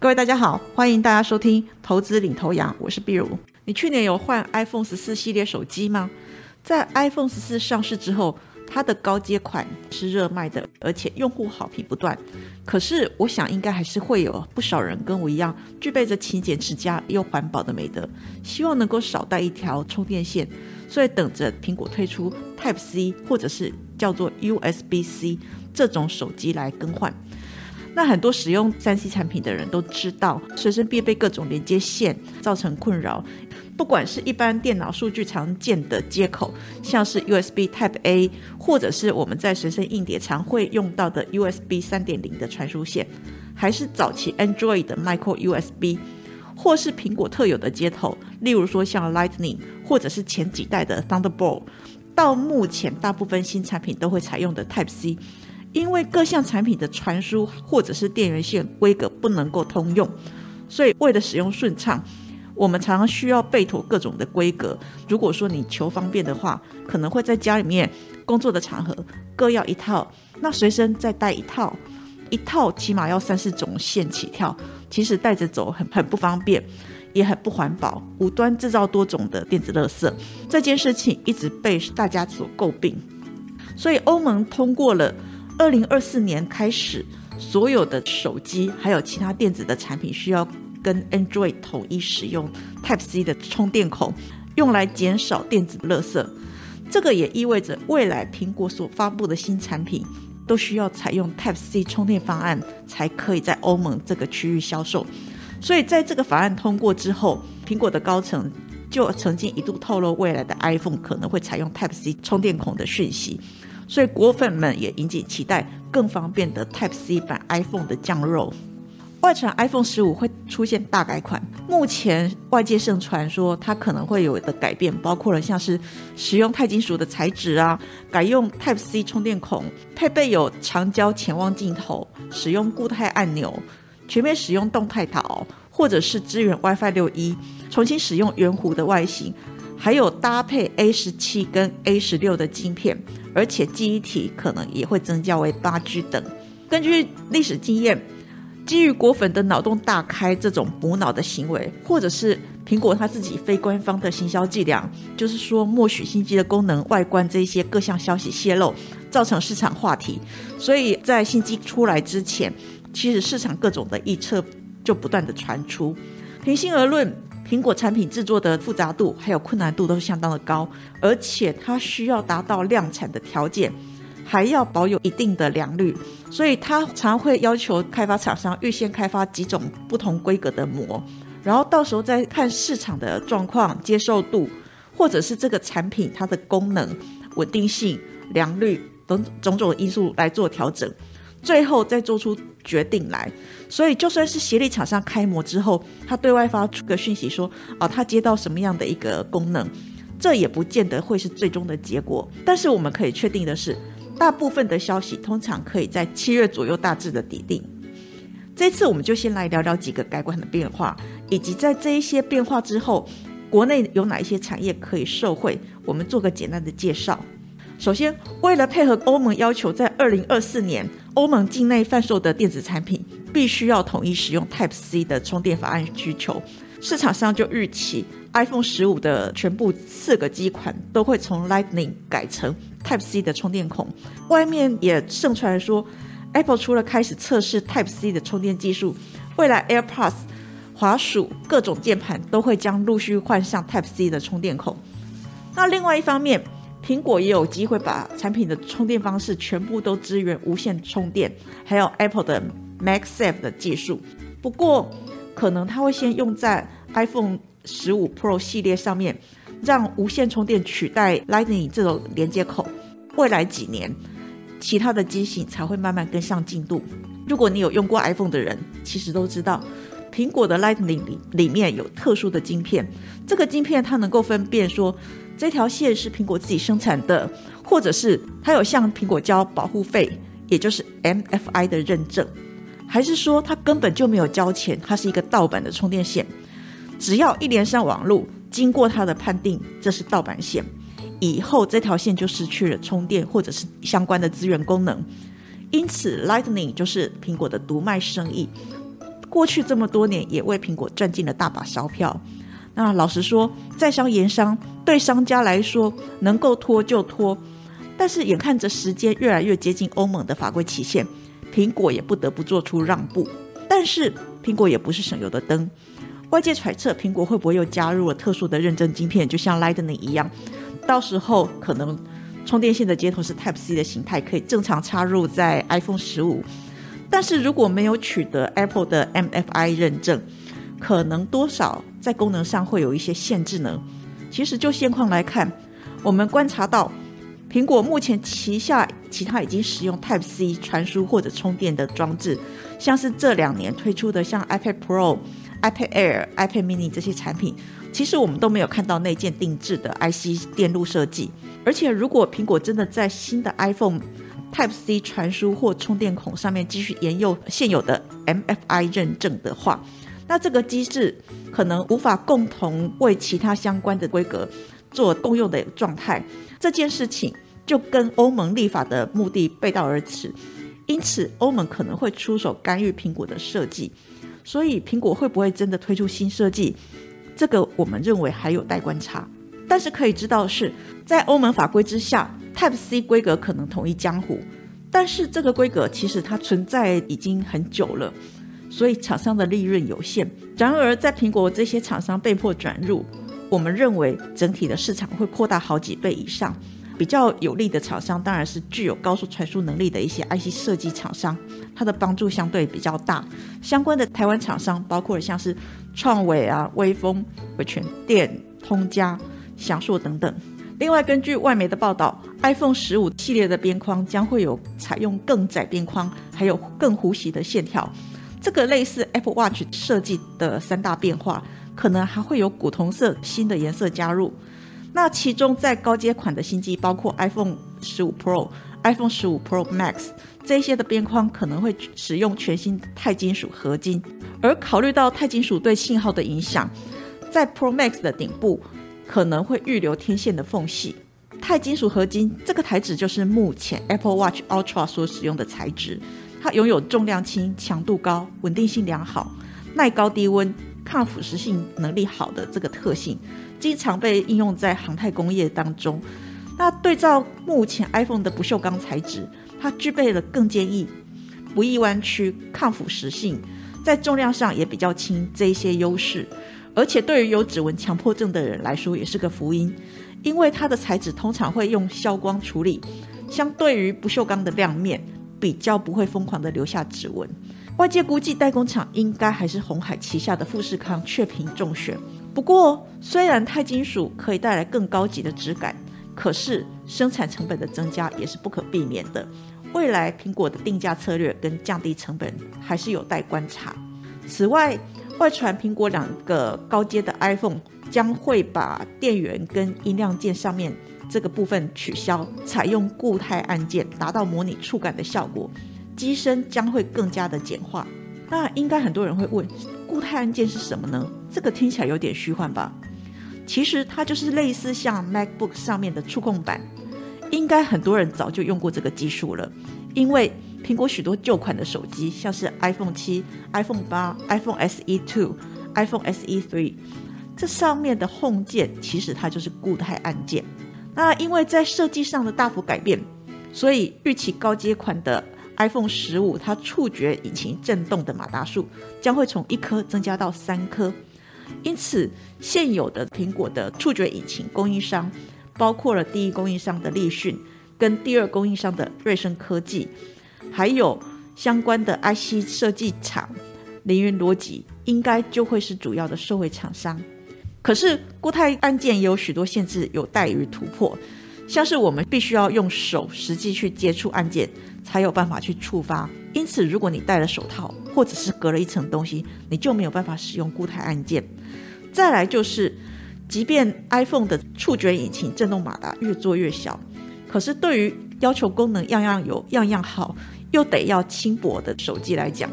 各位大家好，欢迎大家收听投资领头羊，我是碧如。你去年有换 iPhone 十四系列手机吗？在 iPhone 十四上市之后，它的高阶款是热卖的，而且用户好评不断。可是我想应该还是会有不少人跟我一样，具备着勤俭持家又环保的美德，希望能够少带一条充电线，所以等着苹果推出 Type C 或者是叫做 USB C 这种手机来更换。那很多使用三 C 产品的人都知道，随身必备各种连接线造成困扰。不管是一般电脑数据常见的接口，像是 USB Type A，或者是我们在随身硬碟常会用到的 USB 三点零的传输线，还是早期 Android 的 Micro USB，或是苹果特有的接头，例如说像 Lightning，或者是前几代的 Thunderbolt，到目前大部分新产品都会采用的 Type C。因为各项产品的传输或者是电源线规格不能够通用，所以为了使用顺畅，我们常常需要备妥各种的规格。如果说你求方便的话，可能会在家里面工作的场合各要一套，那随身再带一套，一套起码要三四种线起跳，其实带着走很很不方便，也很不环保，无端制造多种的电子垃圾。这件事情一直被大家所诟病，所以欧盟通过了。二零二四年开始，所有的手机还有其他电子的产品需要跟 Android 统一使用 Type C 的充电孔，用来减少电子垃圾。这个也意味着未来苹果所发布的新产品都需要采用 Type C 充电方案，才可以在欧盟这个区域销售。所以在这个法案通过之后，苹果的高层就曾经一度透露，未来的 iPhone 可能会采用 Type C 充电孔的讯息。所以果粉们也引颈期待更方便的 Type C 版 iPhone 的降肉。外传 iPhone 十五会出现大改款，目前外界盛传说它可能会有的改变，包括了像是使用钛金属的材质啊，改用 Type C 充电孔，配备有长焦潜望镜头，使用固态按钮，全面使用动态导，或者是支援 WiFi 六一，重新使用圆弧的外形。还有搭配 A 十七跟 A 十六的晶片，而且记忆体可能也会增加为八 G 等。根据历史经验，基于果粉的脑洞大开这种补脑的行为，或者是苹果它自己非官方的行销伎俩，就是说默许新机的功能、外观这些各项消息泄露，造成市场话题。所以在新机出来之前，其实市场各种的预测就不断的传出。平心而论。苹果产品制作的复杂度还有困难度都是相当的高，而且它需要达到量产的条件，还要保有一定的良率，所以它常会要求开发厂商预先开发几种不同规格的膜，然后到时候再看市场的状况、接受度，或者是这个产品它的功能、稳定性、良率等种种因素来做调整。最后再做出决定来，所以就算是协力厂商开模之后，他对外发出个讯息说，啊，他接到什么样的一个功能，这也不见得会是最终的结果。但是我们可以确定的是，大部分的消息通常可以在七月左右大致的底定。这次我们就先来聊聊几个改观的变化，以及在这一些变化之后，国内有哪一些产业可以受惠，我们做个简单的介绍。首先，为了配合欧盟要求，在二零二四年欧盟境内贩售的电子产品必须要统一使用 Type C 的充电法案需求，市场上就预期 iPhone 十五的全部四个机款都会从 Lightning 改成 Type C 的充电孔。外面也盛传说，Apple 除了开始测试 Type C 的充电技术，未来 AirPods、滑鼠、各种键盘都会将陆续换上 Type C 的充电孔。那另外一方面，苹果也有机会把产品的充电方式全部都支援无线充电，还有 Apple 的 MagSafe 的技术。不过，可能它会先用在 iPhone 十五 Pro 系列上面，让无线充电取代 Lightning 这种连接口。未来几年，其他的机型才会慢慢跟上进度。如果你有用过 iPhone 的人，其实都知道，苹果的 Lightning 里里面有特殊的晶片，这个晶片它能够分辨说。这条线是苹果自己生产的，或者是它有向苹果交保护费，也就是 MFI 的认证，还是说它根本就没有交钱，它是一个盗版的充电线？只要一连上网络，经过它的判定，这是盗版线，以后这条线就失去了充电或者是相关的资源功能。因此，Lightning 就是苹果的独卖生意。过去这么多年也为苹果赚进了大把钞票。那老实说，在商言商，对商家来说能够拖就拖。但是眼看着时间越来越接近欧盟的法规期限，苹果也不得不做出让步。但是苹果也不是省油的灯，外界揣测苹果会不会又加入了特殊的认证晶片，就像 Lightning 一样，到时候可能充电线的接头是 Type C 的形态，可以正常插入在 iPhone 十五。但是如果没有取得 Apple 的 MFI 认证，可能多少在功能上会有一些限制呢？其实就现况来看，我们观察到。苹果目前旗下其他已经使用 Type C 传输或者充电的装置，像是这两年推出的像 iPad Pro、iPad Air、iPad Mini 这些产品，其实我们都没有看到内建定制的 IC 电路设计。而且，如果苹果真的在新的 iPhone Type C 传输或充电孔上面继续沿用现有的 MFI 认证的话，那这个机制可能无法共同为其他相关的规格做共用的状态。这件事情就跟欧盟立法的目的背道而驰，因此欧盟可能会出手干预苹果的设计。所以苹果会不会真的推出新设计？这个我们认为还有待观察。但是可以知道的是，在欧盟法规之下，Type C 规格可能统一江湖。但是这个规格其实它存在已经很久了，所以厂商的利润有限。然而在苹果这些厂商被迫转入。我们认为整体的市场会扩大好几倍以上，比较有利的厂商当然是具有高速传输能力的一些 IC 设计厂商，它的帮助相对比较大。相关的台湾厂商包括像是创伟啊、微风、伟全电、通家、翔硕等等。另外，根据外媒的报道，iPhone 十五系列的边框将会有采用更窄边框，还有更弧形的线条，这个类似 Apple Watch 设计的三大变化。可能还会有古铜色新的颜色加入。那其中在高阶款的新机，包括 iPhone 十五 Pro、iPhone 十五 Pro Max 这些的边框可能会使用全新钛金属合金。而考虑到钛金属对信号的影响，在 Pro Max 的顶部可能会预留天线的缝隙。钛金属合金这个材质就是目前 Apple Watch Ultra 所使用的材质，它拥有重量轻、强度高、稳定性良好、耐高低温。抗腐蚀性能力好的这个特性，经常被应用在航太工业当中。那对照目前 iPhone 的不锈钢材质，它具备了更坚毅、不易弯曲、抗腐蚀性，在重量上也比较轻这一些优势。而且对于有指纹强迫症的人来说，也是个福音，因为它的材质通常会用消光处理，相对于不锈钢的亮面，比较不会疯狂的留下指纹。外界估计代工厂应该还是红海旗下的富士康确屏中选。不过，虽然钛金属可以带来更高级的质感，可是生产成本的增加也是不可避免的。未来苹果的定价策略跟降低成本还是有待观察。此外，外传苹果两个高阶的 iPhone 将会把电源跟音量键上面这个部分取消，采用固态按键，达到模拟触感的效果。机身将会更加的简化。那应该很多人会问，固态按键是什么呢？这个听起来有点虚幻吧？其实它就是类似像 MacBook 上面的触控板。应该很多人早就用过这个技术了，因为苹果许多旧款的手机，像是 iPhone 七、iPhone 八、iPhone SE Two、iPhone SE Three，这上面的 Home 键其实它就是固态按键。那因为在设计上的大幅改变，所以预期高阶款的。iPhone 十五，它触觉引擎震动的马达数将会从一颗增加到三颗，因此现有的苹果的触觉引擎供应商，包括了第一供应商的立讯，跟第二供应商的瑞声科技，还有相关的 IC 设计厂凌云逻辑，应该就会是主要的受惠厂商。可是固态按键也有许多限制，有待于突破。像是我们必须要用手实际去接触按键，才有办法去触发。因此，如果你戴了手套，或者是隔了一层东西，你就没有办法使用固态按键。再来就是，即便 iPhone 的触觉引擎震动马达越做越小，可是对于要求功能样样有、样样好，又得要轻薄的手机来讲，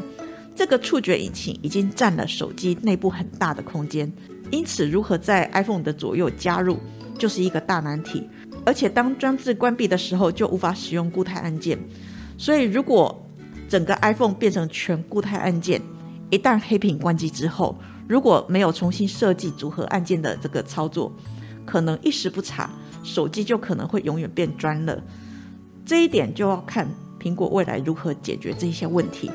这个触觉引擎已经占了手机内部很大的空间。因此，如何在 iPhone 的左右加入，就是一个大难题。而且当装置关闭的时候，就无法使用固态按键。所以，如果整个 iPhone 变成全固态按键，一旦黑屏关机之后，如果没有重新设计组合按键的这个操作，可能一时不察，手机就可能会永远变砖了。这一点就要看苹果未来如何解决这些问题。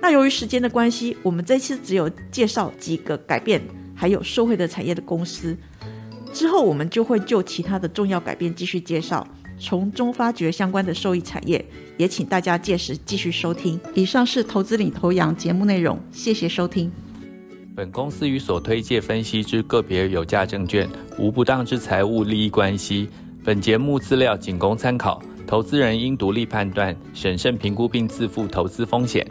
那由于时间的关系，我们这次只有介绍几个改变，还有受惠的产业的公司。之后我们就会就其他的重要改变继续介绍，从中发掘相关的受益产业，也请大家届时继续收听。以上是投资领头羊节目内容，谢谢收听。本公司与所推介分析之个别有价证券无不当之财务利益关系。本节目资料仅供参考，投资人应独立判断、审慎评估并自负投资风险。